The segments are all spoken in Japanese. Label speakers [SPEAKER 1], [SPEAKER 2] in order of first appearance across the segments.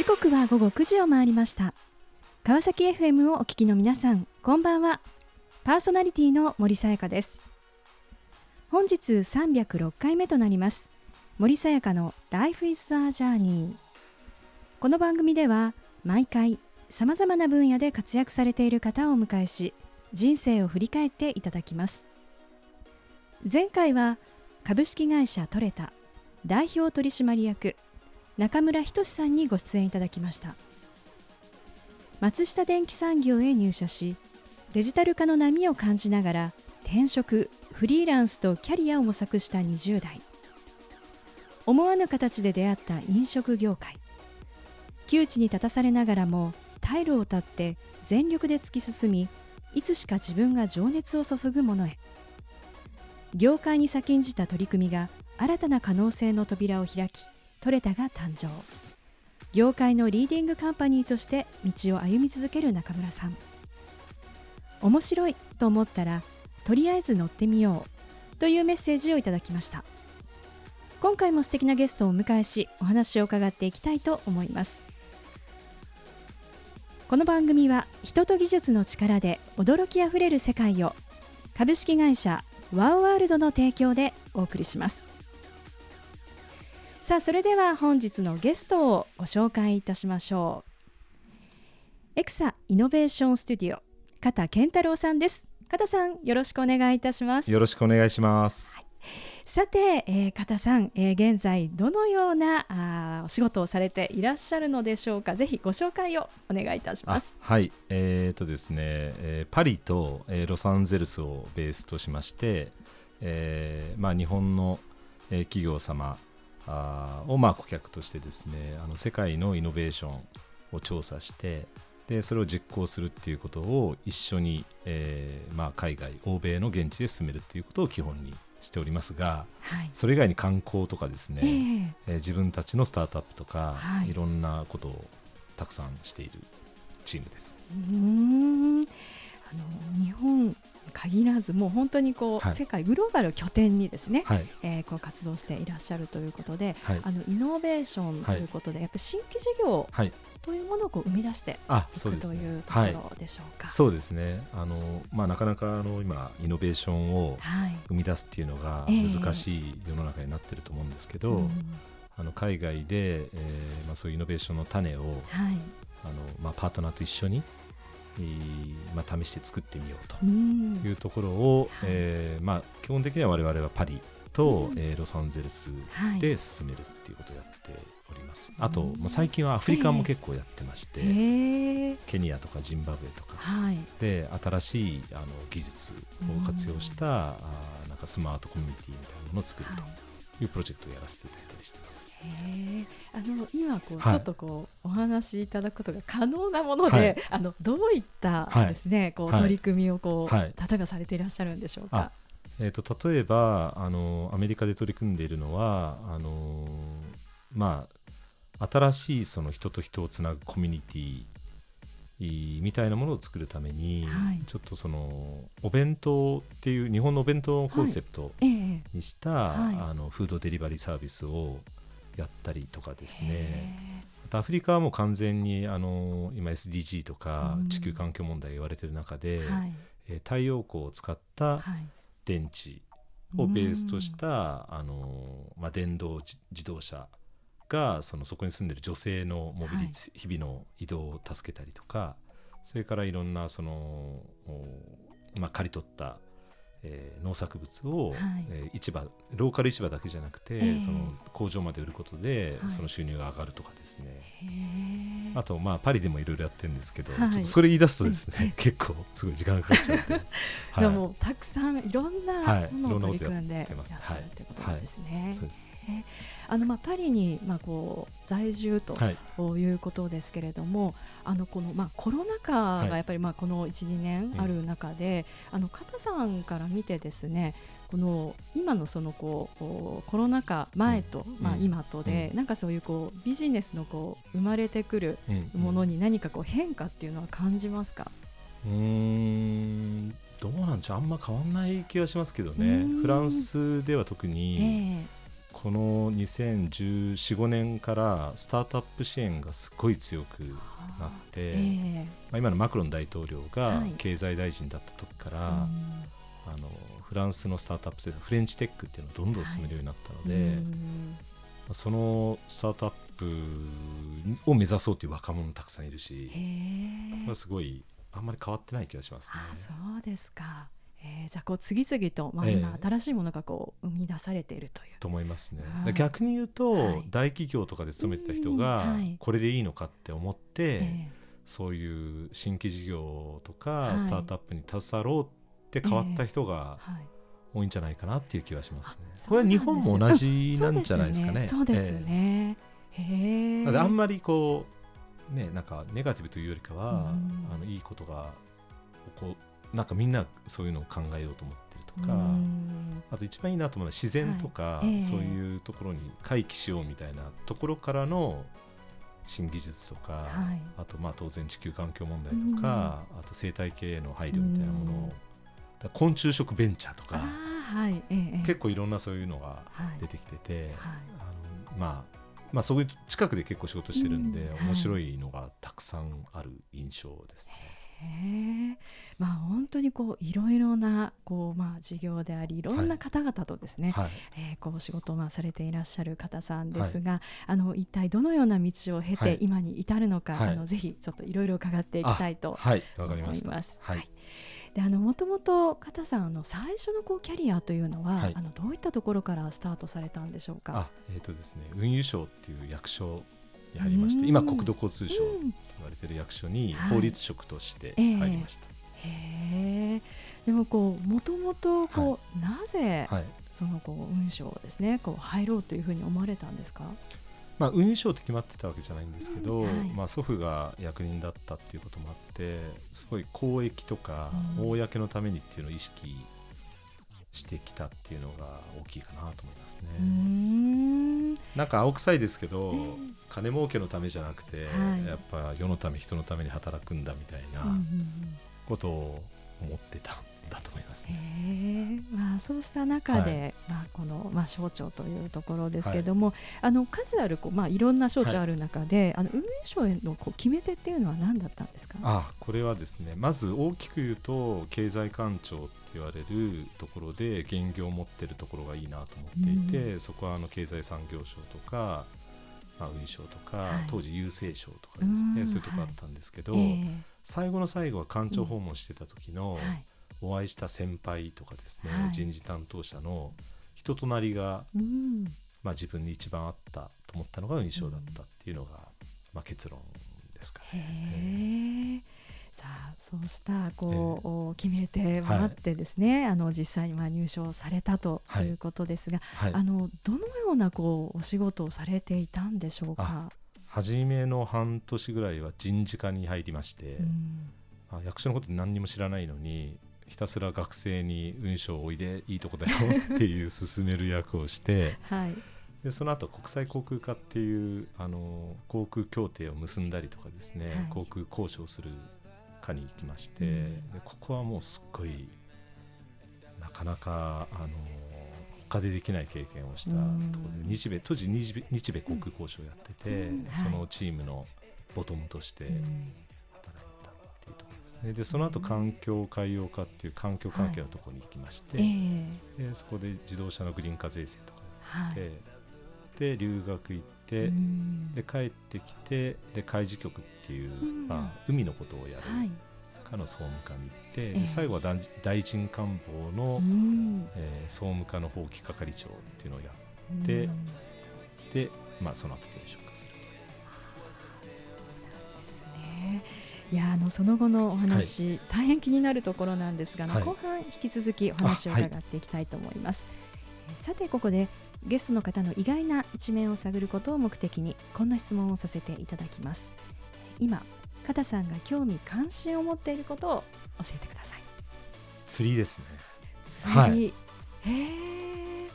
[SPEAKER 1] 時刻は午後9時を回りました。川崎 FM をお聞きの皆さんこんばんは。パーソナリティの森さやかです。本日306回目となります。森さやかの Life is a Journey この番組では毎回さまざまな分野で活躍されている方をお迎えし人生を振り返っていただきます。前回は株式会社トレタ代表取締役中村仁さんにご出演いただきました。松下電機産業へ入社しデジタル化の波を感じながら転職フリーランスとキャリアを模索した20代。思わぬ形で出会った飲食業界。窮地に立たされながらも退路を断って全力で突き進みいつしか自分が情熱を注ぐものへ。業界に先んじた取り組みが新たな可能性の扉を開きトレタが誕生。業界のリーディングカンパニーとして道を歩み続ける中村さん。面白いと思ったらとりあえず乗ってみようというメッセージをいただきました。今回も素敵なゲストをお迎えしお話を伺っていきたいと思います。この番組は人と技術の力で驚きあふれる世界を株式会社ワオワールドの提供でお送りします。さあそれでは本日のゲストをご紹介いたしましょう。エクサイノベーションスタジオ片健太郎さんです。片さんよろしくお願いいたします。
[SPEAKER 2] よろしくお願いします、はい。
[SPEAKER 1] さて、えー、片さん、えー、現在どのようなあお仕事をされていらっしゃるのでしょうか。ぜひご紹介をお願いいたします。
[SPEAKER 2] はい、えー、とですね、えー、パリと、えー、ロサンゼルスをベースとしまして、えー、まあ日本の、えー、企業様あをまあ顧客としてですねあの世界のイノベーションを調査してでそれを実行するっていうことを一緒に、えーまあ、海外欧米の現地で進めるっていうことを基本にしておりますが、はい、それ以外に観光とかですね、えー、えー、自分たちのスタートアップとか、はい、いろんなことをたくさんしているチームです。
[SPEAKER 1] うん。あの日本限らずもう本当にこう、はい、世界グローバルを拠点にですね、はい、えー、こう活動していらっしゃるということで、はい、あのイノベーションということで、やっぱり新規事業というものをこう生み出していくというところでしょうか。
[SPEAKER 2] そうですね。あのまあなかなかあの今イノベーションを生み出すっていうのが難しい世の中になってると思うんですけど、えー、あの海外で、えー、まあそういうイノベーションの種を、はい、あのまあパートナーと一緒にまあ、試して作ってみようというところを、うん、えー、まあ、基本的には我々はパリと、うん、えー、ロサンゼルスで進めるっていうことをやっております、はい、あと、まあ、最近はアフリカも結構やってまして、えー、ケニアとかジンバブエとか。で、新しいあの技術を活用した、うん、あなんかスマートコミュニティみたいなものを作るとい。うプロジェクトをやらせていただいたりしています。
[SPEAKER 1] へあの今こう、はい、ちょっとこうお話しいただくことが可能なもので、はい、あのどういったですね、はい、こう取り組みをこう、例えばされていらっしゃるんでしょうか？
[SPEAKER 2] えーと、例えばあのアメリカで取り組んでいるのはあのまあ新しいその人と人をつなぐコミュニティみたいなものを作るために、はい、ちょっとそのお弁当っていう日本のお弁当をコンセプトにした、はい。えー、あのフードデリバリーサービスをやったりとかですね。アフリカはもう完全にあの今 SDG とか地球環境問題言われてる中で、うんはい、えー、太陽光を使った電池をベースとした、はい、あのまあ、電動自動車がそのそこに住んでる女性のモビリティ、はい、日々の移動を助けたりとかそれからいろんなその、まあ、刈り取ったえー、農作物を、はい、えー、市場ローカル市場だけじゃなくて、えー、その工場まで売ることで、はい、その収入が上がるとかですねあと、まあ、パリでもいろいろやってるんですけど、はい、ちょっとそれ言い出すとですね結構すごい時間がかかっちゃって、
[SPEAKER 1] はい、もうたくさんいろんなものを取り組んでいらっしゃるとい。うことですね。そうです。ね。あのまあパリにまあこう在住とい。うことですけれども、はい、あのこのまあコロナ禍がやっぱりまあこの1、2年ある中で、あの片さんから見てですねこの今のそのこうコロナ禍前と、まあ、今とで、なんかそういうこうビジネスのこう生まれてくるものに何かこう変化っていうのは感じますか？
[SPEAKER 2] うん。どうなんでしょう。あんま変わんない気がしますけどね。フランスでは特に、えーこの201415年からスタートアップ支援がすごい強くなって、えー、まあ、今のマクロン大統領が経済大臣だった時から、はい、あのフランスのスタートアップ政策フレンチテックっていうのをどんどん進めるようになったので、はい、そのスタートアップを目指そうという若者もたくさんいるし、すごいあんまり変わってない気がしますね。
[SPEAKER 1] そうですか。えー、じゃあこう次々と、まあ、今新しいものがこう生み出されているという。
[SPEAKER 2] と思いますね。逆に言うと、はい、大企業とかで勤めてた人が、これでいいのかって思って、えー、そういう新規事業とか、スタートアップに携わろうって変わった人が多いんじゃないかなっていう気がしますね。えー、これは日本も同じなんじゃないですかね。
[SPEAKER 1] そうですね。へ
[SPEAKER 2] え。あんまりこうねなんかネガティブというよりかは、あのいいことが起こなんかみんなそういうのを考えようと思ってるとかあと一番いいなと思うのは自然とか、はい。えー、そういうところに回帰しようみたいなところからの新技術とか、はい、あとまあ当然地球環境問題とか、あと生態系への配慮みたいなものを昆虫食ベンチャーとか、はいえー、結構いろんなそういうのが出てきてて、あのまあまあ、そういう近くで結構仕事してるんで、うん、面白いのがたくさんある印象ですね。
[SPEAKER 1] へまあ、本当にこういろいろなこう、まあ、事業でありいろんな方々とですね、はい、えー、こう仕事をまあされていらっしゃる方さんですが、はい、あの一体どのような道を経て今に至るのか、はい、あのぜひちょっといろいろ伺っていきたいと思います。はいであのもともと片さんの最初のこうキャリアというのは、はい、あのどういったところからスタートされたんでしょうか？
[SPEAKER 2] えっ、ー、とですね運輸省っていう役所に入りまして今国土交通省と言われている役所に法律職として入りました。
[SPEAKER 1] はいえー、へでもこうもともとこう、はい、なぜ、はい、そのこう運輸ですねこう入ろうというふうに思われたんですか？
[SPEAKER 2] まあ、運輸省って決まってたわけじゃないんですけど、うんはい、まあ、祖父が役人だったっていうこともあってすごい公益とか公のためにっていうのを意識してきたっていうのが大きいかなと思いますね。なんか青臭いですけど、金儲けのためじゃなくて、はい、やっぱ世のため人のために働くんだみたいなことを思ってた
[SPEAKER 1] そうした中で、はい、まあ、この、まあ、省庁というところですけれども、はい、あの数あるこう、まあ、いろんな省庁ある中で、はい、あの運営省へのこう決め手っていうのは何だったんですか？
[SPEAKER 2] あこれはですねまず大きく言うと経済官庁言われるところで現業を持ってるところがいいなと思っていて、うん、そこはあの経済産業省とか、まあ、運輸省とか、はい、当時郵政省とかですね、そういうとこあったんですけど、はい、最後の最後は官庁訪問してた時の、お会いした先輩とかですね、人事担当者の人となりが、うん、まあ、自分に一番あったと思ったのが運輸省だったっていうのが、まあ、結論ですかね。
[SPEAKER 1] さあそうしたこう、えー、決め手もあってですね、はい、あの実際にまあ入賞されたということですが、はい。はい、あのどのようなこうお仕事をされていたんでしょうか？
[SPEAKER 2] 初めの半年ぐらいは人事課に入りまして、うん、あ役所のこと何にも知らないのにひたすら学生に運書をおいでいいとこだよっていう進める役をして、はい、でその後国際航空課っていうあの航空協定を結んだりとかですね、はい、航空交渉する課に行きまして、うん、でここはもうすっごいなかなかあの他でできない経験をしたところで、日米当時日米日米航空交渉をやってて、うん、そのチームのボトムとしてねでその後環境海洋化っていう環境関係のところに行きまして、はい、でそこで自動車のグリーン化税制とかやって、はい、で留学行って、で帰ってきてで海事局っていう、まあ、海のことをやる課の総務課に行って、はい、最後は大臣官房の、えー、総務課の法規係長っていうのをやって、で、まあ、その後転職するい
[SPEAKER 1] やあのその後のお話、はい、大変気になるところなんですが、はい、後半引き続きお話を伺っていきたいと思います。はい、さてここでゲストの方の意外な一面を探ることを目的にこんな質問をさせていただきます。今片さんが興味関心を持っていることを教えてください。
[SPEAKER 2] 釣りですね。
[SPEAKER 1] 釣り、はい、へ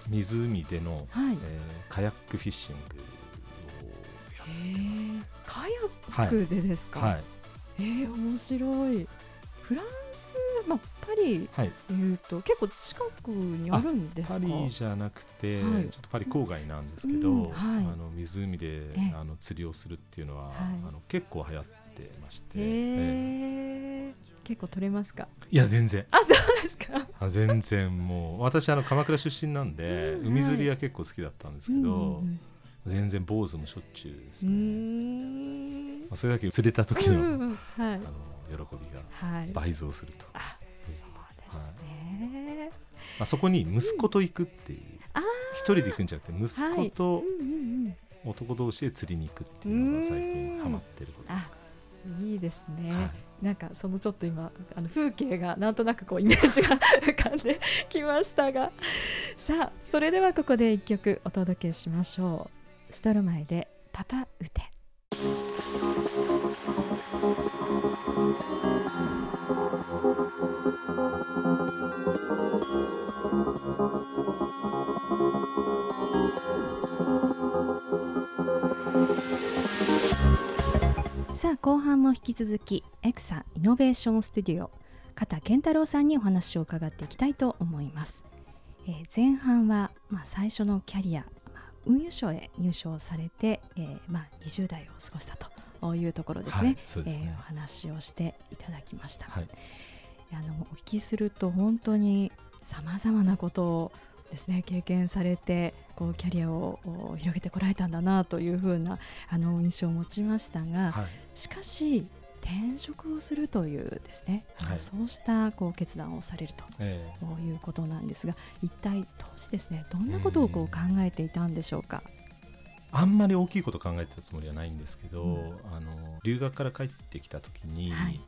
[SPEAKER 2] 湖での、はい、えー、カヤックフィッシングをやってます、ね、
[SPEAKER 1] カヤックでですか、はい、はい、えー、面白い。フランス、まあ、パリ
[SPEAKER 2] はい。
[SPEAKER 1] いうと結構近くにあるんですか？
[SPEAKER 2] パリじゃなくて、
[SPEAKER 1] はい。
[SPEAKER 2] ちょっとパリ郊外なんですけど、
[SPEAKER 1] うんはい。
[SPEAKER 2] あの湖で
[SPEAKER 1] ええ。
[SPEAKER 2] あの釣りをするっていうのは、
[SPEAKER 1] はい。
[SPEAKER 2] あの結構流行ってまして、
[SPEAKER 1] へ
[SPEAKER 2] え
[SPEAKER 1] え。結構取れますか？
[SPEAKER 2] えいや全然。
[SPEAKER 1] あそうですか。
[SPEAKER 2] あ全然もう私あの鎌倉出身なんで、
[SPEAKER 1] うん
[SPEAKER 2] 海釣りは結構好きだったんですけど、
[SPEAKER 1] うん
[SPEAKER 2] 全然坊主もしょっちゅうです
[SPEAKER 1] うん。う
[SPEAKER 2] ね、あ、それだけ釣れた時の,、あの喜びが
[SPEAKER 1] はい。
[SPEAKER 2] 倍増すると、
[SPEAKER 1] あそうですね、
[SPEAKER 2] まあ、そこに息子と行くっていう、一人で行くんじゃなくて息子と男同士で釣りに行くっていうのが最近ハマってることですか、
[SPEAKER 1] うんいいですね、
[SPEAKER 2] はい。
[SPEAKER 1] なんかそのちょっと今あの風景がなんとなくこうイメージが浮かんできましたが。さあそれではここで一曲お届けしましょう。ストロマエでパパウテさあ後半も引き続きエクサイノベーションスタジオ片健太郎さんにお話を伺っていきたいと思います、えー前半は、まあ、最初のキャリア、まあ運輸省へ入省されて、えーまあ、20代を過ごしたというところですね,、
[SPEAKER 2] はいね。
[SPEAKER 1] えーお話をしていただきました、
[SPEAKER 2] はい。
[SPEAKER 1] あのお聞きすると本当にさまざまなことをですね経験されてこうキャリアをお広げてこられたんだなというふうなあの印象を持ちましたが、
[SPEAKER 2] はい。
[SPEAKER 1] しかし転職をするというですね、
[SPEAKER 2] はい。
[SPEAKER 1] そうしたこう決断をされる
[SPEAKER 2] ええ。
[SPEAKER 1] ということなんですが一体当時ですねどんなことをこう考えていたんでしょうか？
[SPEAKER 2] あんまり大きいこと考えてたつもりはないんですけど、
[SPEAKER 1] うん。
[SPEAKER 2] あの留学から帰ってきた時に、
[SPEAKER 1] はい。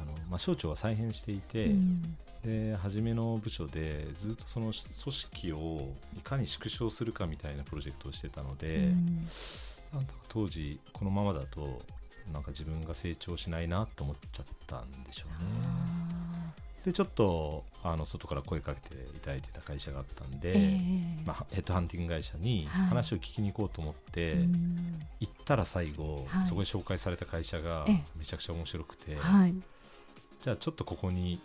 [SPEAKER 2] あのまあ、省庁は再編していて、
[SPEAKER 1] うん
[SPEAKER 2] で初めの部署でずっとその組織をいかに縮小するかみたいなプロジェクトをしてたので、
[SPEAKER 1] うん
[SPEAKER 2] なん当時このままだとなんか自分が成長しないなと思っちゃったんでしょうね。
[SPEAKER 1] あ
[SPEAKER 2] でちょっとあの外から声かけていただいてた会社があったん
[SPEAKER 1] ー
[SPEAKER 2] で、
[SPEAKER 1] ええ。
[SPEAKER 2] まあ、ヘッドハンティング会社に
[SPEAKER 1] はい。
[SPEAKER 2] 話を聞きに行こうと思って、
[SPEAKER 1] うん。
[SPEAKER 2] 行ったら最後、
[SPEAKER 1] はい。
[SPEAKER 2] そこで紹介された会社が
[SPEAKER 1] ええ。
[SPEAKER 2] めちゃくちゃ面白くて、
[SPEAKER 1] はい。
[SPEAKER 2] じゃあちょっとここに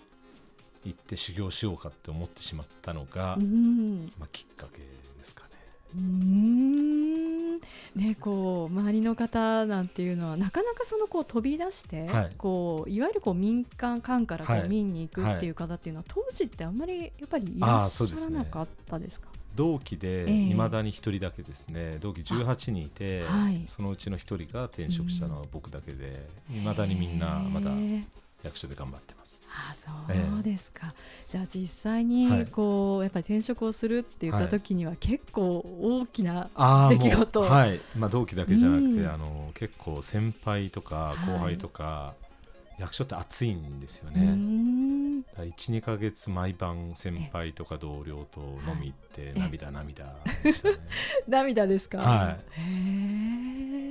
[SPEAKER 2] 行って修行しようかって思ってしまったのが、
[SPEAKER 1] うん。
[SPEAKER 2] まあ、きっかけですかね。
[SPEAKER 1] うーん。ね、こう周りの方なんていうのはなかなかそのこう飛び出して、
[SPEAKER 2] はい。
[SPEAKER 1] こういわゆるこう民間間からこう
[SPEAKER 2] はい。
[SPEAKER 1] 民に行くっていう方っていうのは、当時ってあんまりやっぱりいらっしゃらなかったですか？
[SPEAKER 2] 同期で
[SPEAKER 1] ええ。
[SPEAKER 2] いまだに1人だけですね、同期18人いて、
[SPEAKER 1] はい。
[SPEAKER 2] そのうちの1人が転職したのは僕だけでいまだにみんなまだ役所で頑張ってます。
[SPEAKER 1] あそ
[SPEAKER 2] え
[SPEAKER 1] うですか、じゃあ実際
[SPEAKER 2] は
[SPEAKER 1] に
[SPEAKER 2] い。
[SPEAKER 1] こう、やっぱり転職をするって言った時には結構大きな、
[SPEAKER 2] あ
[SPEAKER 1] 出来事。
[SPEAKER 2] もうはい。まあ、同期だけじゃなくて、
[SPEAKER 1] うん。
[SPEAKER 2] あの結構先輩とか後輩とか、役所って熱いんですよね。
[SPEAKER 1] ん。
[SPEAKER 2] 12か月毎晩先輩とか同僚と飲み行って
[SPEAKER 1] え
[SPEAKER 2] 涙涙でしたね。
[SPEAKER 1] 涙ですか、
[SPEAKER 2] は
[SPEAKER 1] へ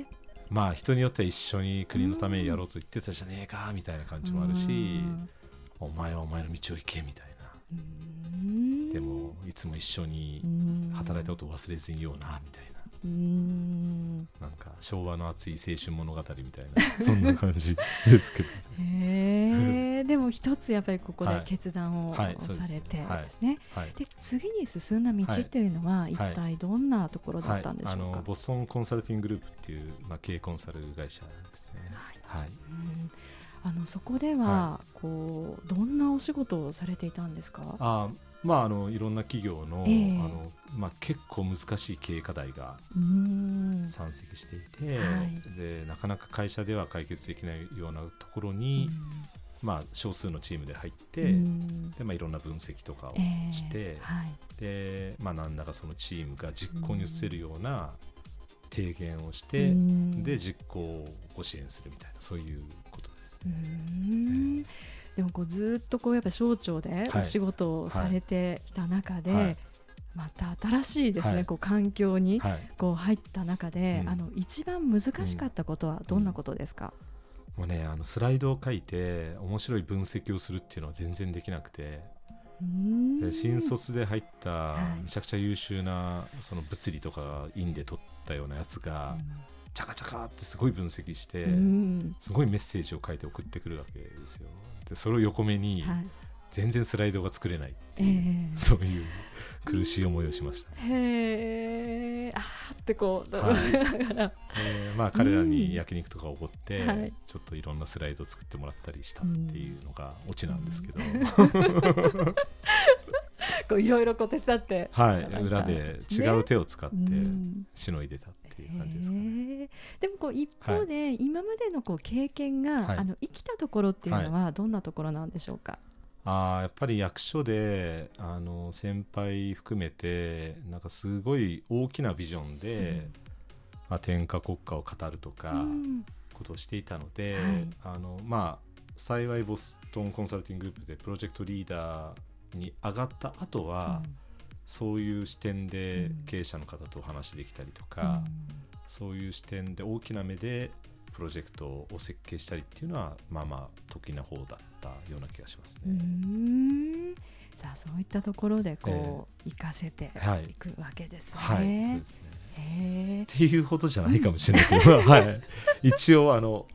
[SPEAKER 1] え
[SPEAKER 2] まあ人によっては一緒に国のためにやろうと言ってたじゃねえかみたいな感じもあるし
[SPEAKER 1] うん。
[SPEAKER 2] お前はお前の道を行けみたいな。でもいつも一緒に働いたことを忘れずにいようなみたいな。
[SPEAKER 1] うーん。
[SPEAKER 2] なんか昭和の熱い青春物語みたいなそんな感じですけど
[SPEAKER 1] へえ。でも一つやっぱりここで
[SPEAKER 2] はい。
[SPEAKER 1] 決断をされて
[SPEAKER 2] はい
[SPEAKER 1] ですね、
[SPEAKER 2] はい。
[SPEAKER 1] で次に進んだ道というのは一体どんなところだったんでしょうか、
[SPEAKER 2] はい、あのボストンコンサルティンググループっていう、まあ、経営コンサル会社ですね。はい。
[SPEAKER 1] うん。あのそこでは、こうどんなお仕事をされていたんですか？
[SPEAKER 2] あまああのいろんな企業の,、
[SPEAKER 1] ええ。
[SPEAKER 2] あのまあ、結構難しい経営課題が山積していて、
[SPEAKER 1] はい。
[SPEAKER 2] でなかなか会社では解決できないようなところに、まあ、少数のチームで入って、
[SPEAKER 1] うん。
[SPEAKER 2] でまあ、いろんな分析とかを
[SPEAKER 1] ええ。
[SPEAKER 2] して、
[SPEAKER 1] はい。
[SPEAKER 2] でまあ、何らかそのチームが実行に移せるような提言をして、
[SPEAKER 1] うん。
[SPEAKER 2] で実行をご支援するみたいなそういうことです
[SPEAKER 1] うー
[SPEAKER 2] ね。
[SPEAKER 1] ん。でもこうずっとこうやっぱ省庁で
[SPEAKER 2] はい。
[SPEAKER 1] お仕事をされてきた中で、
[SPEAKER 2] はい。
[SPEAKER 1] また新しいですね、
[SPEAKER 2] はい。
[SPEAKER 1] こう環境に
[SPEAKER 2] はい、
[SPEAKER 1] こう入った中で、
[SPEAKER 2] うん。
[SPEAKER 1] あの一番難しかったことはどんなことですか、
[SPEAKER 2] もうねあのスライドを書いて面白い分析をするっていうのは全然できなくて、新卒で入った
[SPEAKER 1] はい。
[SPEAKER 2] めちゃくちゃ優秀なその物理とか院で取ったようなやつが、チャカチャカってすごい分析して、
[SPEAKER 1] うん。
[SPEAKER 2] すごいメッセージを書いて送ってくるわけですよ。でそれを横目に、
[SPEAKER 1] はい
[SPEAKER 2] 全然スライドが作れないって
[SPEAKER 1] え
[SPEAKER 2] いう、
[SPEAKER 1] え
[SPEAKER 2] そういう苦しい思いをしました、
[SPEAKER 1] へえ。あーってこう、
[SPEAKER 2] はい。えーまあ、彼らに焼肉とかおごって、
[SPEAKER 1] はい。
[SPEAKER 2] ちょっといろんなスライドを作ってもらったりしたっていうのがオチなんですけど、
[SPEAKER 1] こういろいろこう手伝って
[SPEAKER 2] はい。裏で違う手を使って
[SPEAKER 1] うん
[SPEAKER 2] しのいでたっていう感じですかね。
[SPEAKER 1] でもこう一方で、今までのこう経験が、
[SPEAKER 2] はい。
[SPEAKER 1] あの生きたところっていうのはどんなところなんでしょうか？
[SPEAKER 2] あーやっぱり役所であの先輩含めてなんかすごい大きなビジョンで、まあ、天下国家を語るとか、
[SPEAKER 1] うん。
[SPEAKER 2] ことをしていたので、
[SPEAKER 1] はい。
[SPEAKER 2] あのまあ幸いボストンコンサルティンググループでプロジェクトリーダーに上がった後は、そういう視点で
[SPEAKER 1] うん。
[SPEAKER 2] 経営者の方とお話できたりとか、そういう視点で大きな目でプロジェクトを設計したりっていうのはまあまあ得意な方だったような気がします
[SPEAKER 1] うんう
[SPEAKER 2] ね。
[SPEAKER 1] んさあそういったところでこう、活かせて
[SPEAKER 2] はい
[SPEAKER 1] いくわけですね。
[SPEAKER 2] はい、そうですね。
[SPEAKER 1] へえ
[SPEAKER 2] っていうほどじゃないかもしれないけど、はい、一応あの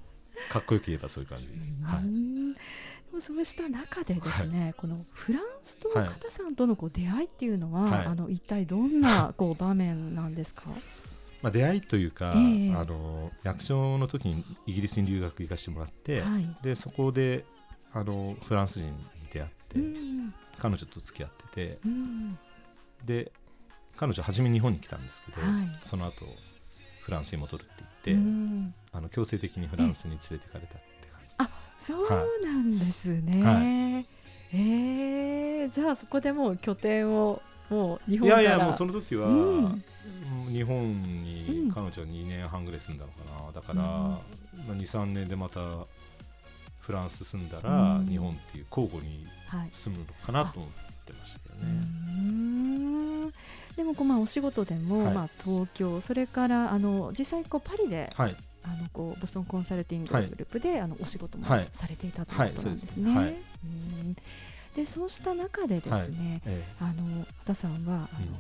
[SPEAKER 2] かっこよく言えばそういう感じです。はい、
[SPEAKER 1] そうした中でですね、このフランスと
[SPEAKER 2] はい
[SPEAKER 1] 片さんとのこう出会いっていうのは、
[SPEAKER 2] はい
[SPEAKER 1] あの一体どんなこう場面なんですか？
[SPEAKER 2] まあ出会いというか、
[SPEAKER 1] ええ。
[SPEAKER 2] あの役所の時にイギリスに留学行かせてもらって、
[SPEAKER 1] はい。
[SPEAKER 2] でそこであのフランス人に出会って、
[SPEAKER 1] うん。
[SPEAKER 2] 彼女と付き合ってて
[SPEAKER 1] うん。
[SPEAKER 2] で彼女初め日本に来たんですけど、
[SPEAKER 1] はい。
[SPEAKER 2] その後フランスに戻るって言って、
[SPEAKER 1] うん。
[SPEAKER 2] あの強制的にフランスに連れてかれたって感じ
[SPEAKER 1] あそうなんですね。
[SPEAKER 2] は
[SPEAKER 1] えーじゃあそこでもう拠点をもう日
[SPEAKER 2] い
[SPEAKER 1] 本から。
[SPEAKER 2] やいやもうその時は、日本
[SPEAKER 1] うん。
[SPEAKER 2] に彼女は2年半ぐらい住んだのかな。だから、
[SPEAKER 1] うん。
[SPEAKER 2] まあ、23年でまたフランス住んだら、
[SPEAKER 1] うん。
[SPEAKER 2] 日本っていう交互に
[SPEAKER 1] はい。
[SPEAKER 2] 住むのかなと思ってましたけど
[SPEAKER 1] う
[SPEAKER 2] ね。
[SPEAKER 1] ん。でもこうまあお仕事でも、
[SPEAKER 2] はい。
[SPEAKER 1] まあ東京それからあの実際こうパリで
[SPEAKER 2] はい、
[SPEAKER 1] あのこうボストンコンサルティング
[SPEAKER 2] はい。
[SPEAKER 1] グループで、あのお仕事も
[SPEAKER 2] はい。
[SPEAKER 1] されていたという
[SPEAKER 2] はい
[SPEAKER 1] ことなんですね。
[SPEAKER 2] で
[SPEAKER 1] そうした中でですね、
[SPEAKER 2] え。
[SPEAKER 1] あの畑さんはあの、
[SPEAKER 2] うん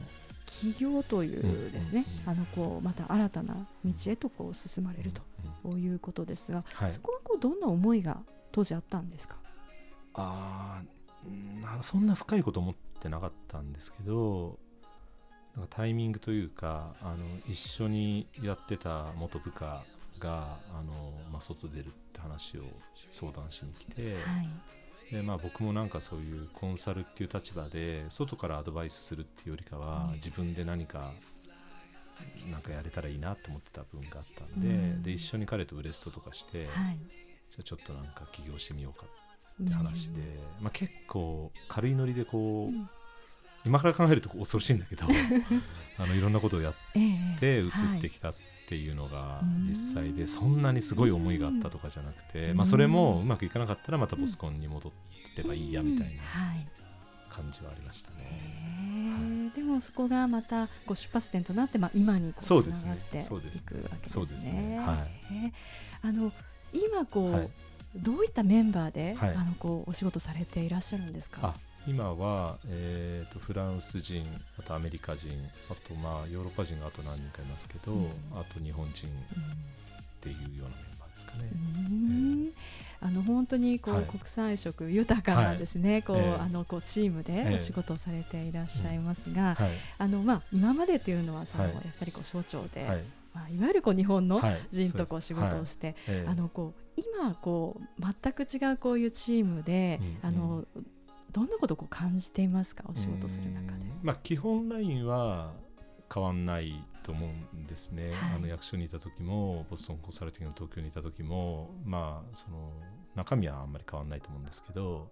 [SPEAKER 1] 起業というですね、
[SPEAKER 2] うん
[SPEAKER 1] あのこうまた新たな道へとこう進まれるということですが、
[SPEAKER 2] はい
[SPEAKER 1] そこはこうどんな思いが当時あったんですか？
[SPEAKER 2] あそんな深いこと思ってなかったんですけどなんかタイミングというかあの一緒にやってた元部下があの、まあ、外出るって話を相談しに来て、
[SPEAKER 1] はい。
[SPEAKER 2] でまあ、僕もなんかそういうコンサルっていう立場で外からアドバイスするっていうよりかは、
[SPEAKER 1] うん。
[SPEAKER 2] 自分で何かなんかやれたらいいなと思ってた部分があったんで,、
[SPEAKER 1] うん。
[SPEAKER 2] で一緒に彼とブレストとかして、
[SPEAKER 1] はい。
[SPEAKER 2] じゃあちょっとなんか起業してみようかって話で、まあ、結構軽いノリでこう、
[SPEAKER 1] うん
[SPEAKER 2] 今から考えると恐ろしいんだけど あのいろんなことをやっ
[SPEAKER 1] ええ
[SPEAKER 2] て移ってきたっていうのが
[SPEAKER 1] うん。
[SPEAKER 2] 実際で、そんなにすごい思いがあったとかじゃなくて、
[SPEAKER 1] うん。
[SPEAKER 2] まあ、それもうまくいかなかったらまたボスコンに戻ればいいやみたいな
[SPEAKER 1] はい。
[SPEAKER 2] 感じはありました
[SPEAKER 1] へ
[SPEAKER 2] ね。
[SPEAKER 1] えでもそこがまたこう出発点となって、まあ、今につながっていくわけです
[SPEAKER 2] そうです
[SPEAKER 1] ね。
[SPEAKER 2] ね。はい。
[SPEAKER 1] あの今こう、
[SPEAKER 2] はい。
[SPEAKER 1] どういったメンバーで、
[SPEAKER 2] はい。
[SPEAKER 1] あのこうお仕事されていらっしゃるんですか？
[SPEAKER 2] あ今は、えー、とフランス人あとアメリカ人あとまあヨーロッパ人があと何人かいますけど、
[SPEAKER 1] うん。
[SPEAKER 2] あと日本人
[SPEAKER 1] うん
[SPEAKER 2] っていうようなメンバーですかね。
[SPEAKER 1] うん。あの本当にこう、
[SPEAKER 2] はい。
[SPEAKER 1] 国際色豊かなんですね、こう、
[SPEAKER 2] ええ。
[SPEAKER 1] あのこうチームで
[SPEAKER 2] ええ。
[SPEAKER 1] お仕事をされていらっしゃいますが、
[SPEAKER 2] はい。
[SPEAKER 1] あのまあ今までというのはその、
[SPEAKER 2] はい。
[SPEAKER 1] やっぱりこう省庁で、まあ、いわゆるこう日本の
[SPEAKER 2] はい
[SPEAKER 1] 人とこう仕事をして、
[SPEAKER 2] ええ。
[SPEAKER 1] あのこう今こう全く違うこういうチームで、
[SPEAKER 2] うん。
[SPEAKER 1] あのどんなことをこう感じていますか？お仕事する中で。
[SPEAKER 2] うん。まあ、基本ラインは変わんないと思うんですね、
[SPEAKER 1] はい。
[SPEAKER 2] あの役所にいた時もボストンコンサルティングの東京にいた時もまあその中身はあんまり変わんないと思うんですけど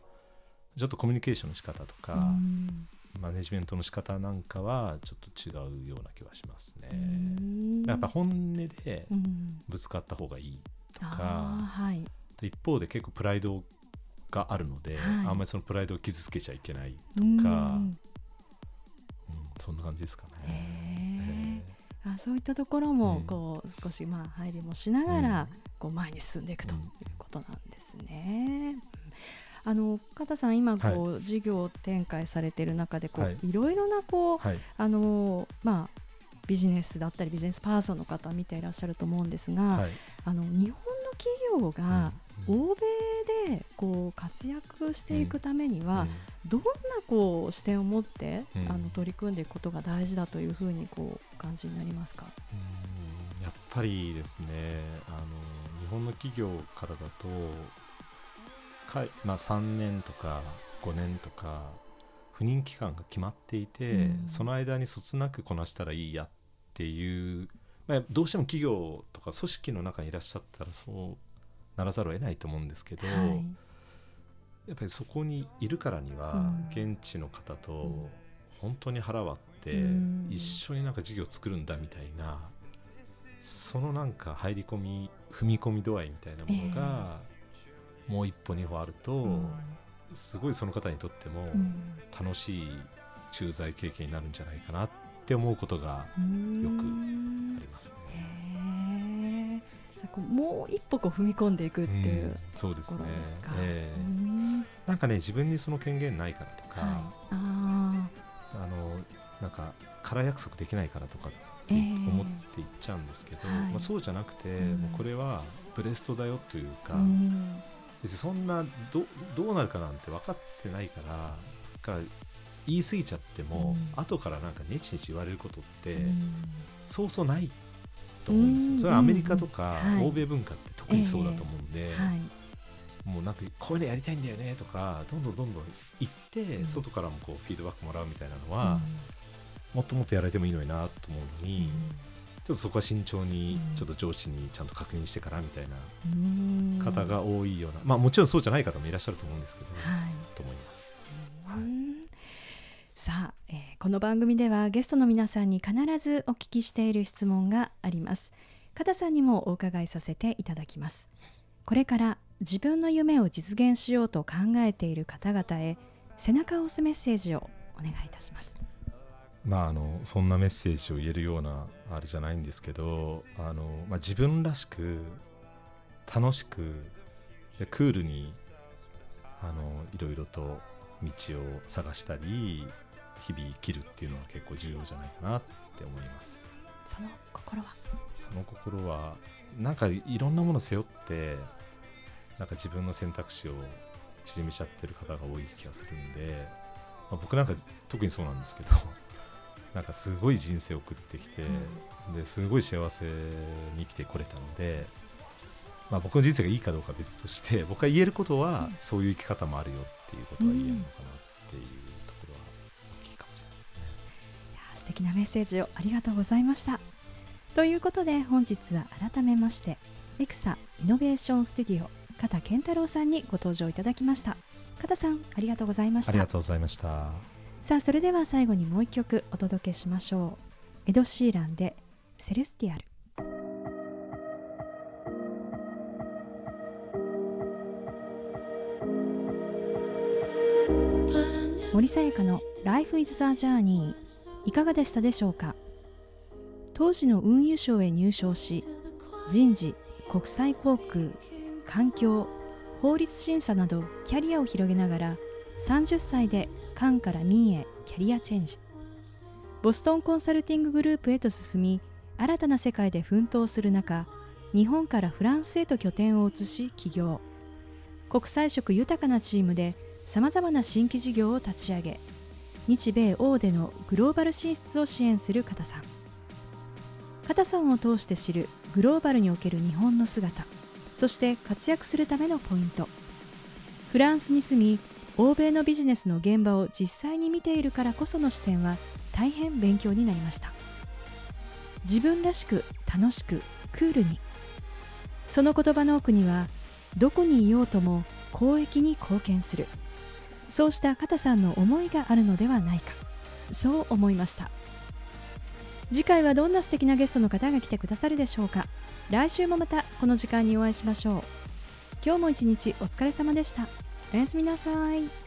[SPEAKER 2] ちょっとコミュニケーションの仕方とか、
[SPEAKER 1] うん。
[SPEAKER 2] マネジメントの仕方なんかはちょっと違うような気はしますね、
[SPEAKER 1] うん。
[SPEAKER 2] やっぱ本音で
[SPEAKER 1] うん。
[SPEAKER 2] ぶつかった方がいいと
[SPEAKER 1] あ
[SPEAKER 2] か、
[SPEAKER 1] ーはい。
[SPEAKER 2] 一方で結構プライドがあるので、
[SPEAKER 1] はい。
[SPEAKER 2] あんまりそのプライドを傷つけちゃいけない、
[SPEAKER 1] うん。
[SPEAKER 2] かうん、そんな感じですか
[SPEAKER 1] へ
[SPEAKER 2] ね。
[SPEAKER 1] ーあそういったところも
[SPEAKER 2] うん。
[SPEAKER 1] こう少しまあ配慮もしながら、
[SPEAKER 2] うん。
[SPEAKER 1] こう前に進んでいくという
[SPEAKER 2] うん
[SPEAKER 1] ことなんですね。うん。あの加田さん今こう、事業展開されている中でこう、
[SPEAKER 2] はい。
[SPEAKER 1] い、ろいろなこう
[SPEAKER 2] はい、
[SPEAKER 1] あのまあビジネスだったりビジネスパーソンの方見ていらっしゃると思うんですが、
[SPEAKER 2] はい、
[SPEAKER 1] あの日本の企業が欧米でこう活躍していくためには、どんなこう視点を持って、うん、あの取り組んでいくことが大事だというふうにこう感じになりますか？
[SPEAKER 2] やっぱりですねあの日本の企業からだとか、まあ、3年とか5年とか赴任期間が決まっていて、うん、その間にそつなくこなしたらいいやっていう、まあ、どうしても企業とか組織の中にいらっしゃったらそうならざるを得ないと思うんですけど、はい、やっぱりそこにいるからには、現地の方と本当に腹割って、一緒になんか事業を作るんだみたいなそのなんか入り込み踏み込み度合いみたいなものが、もう一歩二歩あると、すごいその方にとっても楽しい駐在経験になるんじゃないかなって思うことがよくあります
[SPEAKER 1] ね。もう一歩こう踏み込んでいくっていう、うん、
[SPEAKER 2] そうですね、えー、なんかね自分にその権限ないからとか、はい、ああのなんか空約束できないからとかって思っていっちゃうんですけど、えー、まあ、そうじゃなくて、うん、もうこれはブレストだよというか、うん、そんなどどうなるかなんて分かってないからから言い過ぎちゃっても、うん、後からなんかネチネチ言われることって、そうそうないと思うんですよ。それはアメリカとか欧米文化って特にそうだと思うんで、もうなんかこういうのやりたいんだよねとかどんどんどんどん言って、外からもこうフィードバックもらうみたいなのは、もっともっとやられてもいいのになと思うのに、ちょっとそこは慎重にちょっと上司にちゃんと確認してからみたいな方が多いような、まあ、もちろんそうじゃない方もいらっしゃると思うんですけど、はい、と思います。はい
[SPEAKER 1] さあ、えー、この番組ではゲストの皆さんに必ずお聞きしている質問があります。加田さんにもお伺いさせていただきます。これから自分の夢を実現しようと考えている方々へ背中を押すメッセージをお願いいたします。
[SPEAKER 2] まあ、あのそんなメッセージを言えるようなあれじゃないんですけどあの、まあ、自分らしく楽しくでクールにあのいろいろと道を探したり日々生きるっていうのは結構重要じゃないかなって思います。
[SPEAKER 1] その心は？
[SPEAKER 2] その心はなんかいろんなもの背負ってなんか自分の選択肢を縮めちゃってる方が多い気がするんで、まあ、僕なんか特にそうなんですけど なんかすごい人生を送ってきて、うん、ですごい幸せに生きてこれたので、まあ、僕の人生がいいかどうかは別として僕が言えることは、そういう生き方もあるよっていうことは言えるのかなっていう
[SPEAKER 1] 素敵なメッセージをありがとうございました。ということで本日は改めましてエクサイノベーションスタジオ加田健太郎さんにご登場いただきました。加田さんありがとうございました。
[SPEAKER 2] ありがとうございました。
[SPEAKER 1] さあそれでは最後にもう一曲お届けしましょう。エド・シーランで「セレスティアル」森さやかの「Life is a Journey」いかがでしたでしょうか？当時の運輸省へ入省し人事国際航空環境法律審査などキャリアを広げながら30歳で官から民へキャリアチェンジ。ボストンコンサルティンググループへと進み新たな世界で奮闘する中日本からフランスへと拠点を移し起業。国際色豊かなチームでさまざまな新規事業を立ち上げ日米欧でのグローバル進出を支援する片さん。片さんを通して知るグローバルにおける日本の姿そして活躍するためのポイント。フランスに住み欧米のビジネスの現場を実際に見ているからこその視点は大変勉強になりました。自分らしく楽しくクールに。その言葉の奥にはどこにいようとも公益に貢献する。そうした片さんの思いがあるのではないか。そう思いました。次回はどんな素敵なゲストの方が来てくださるでしょうか。来週もまたこの時間にお会いしましょう。今日も一日お疲れ様でした。おやすみなさい。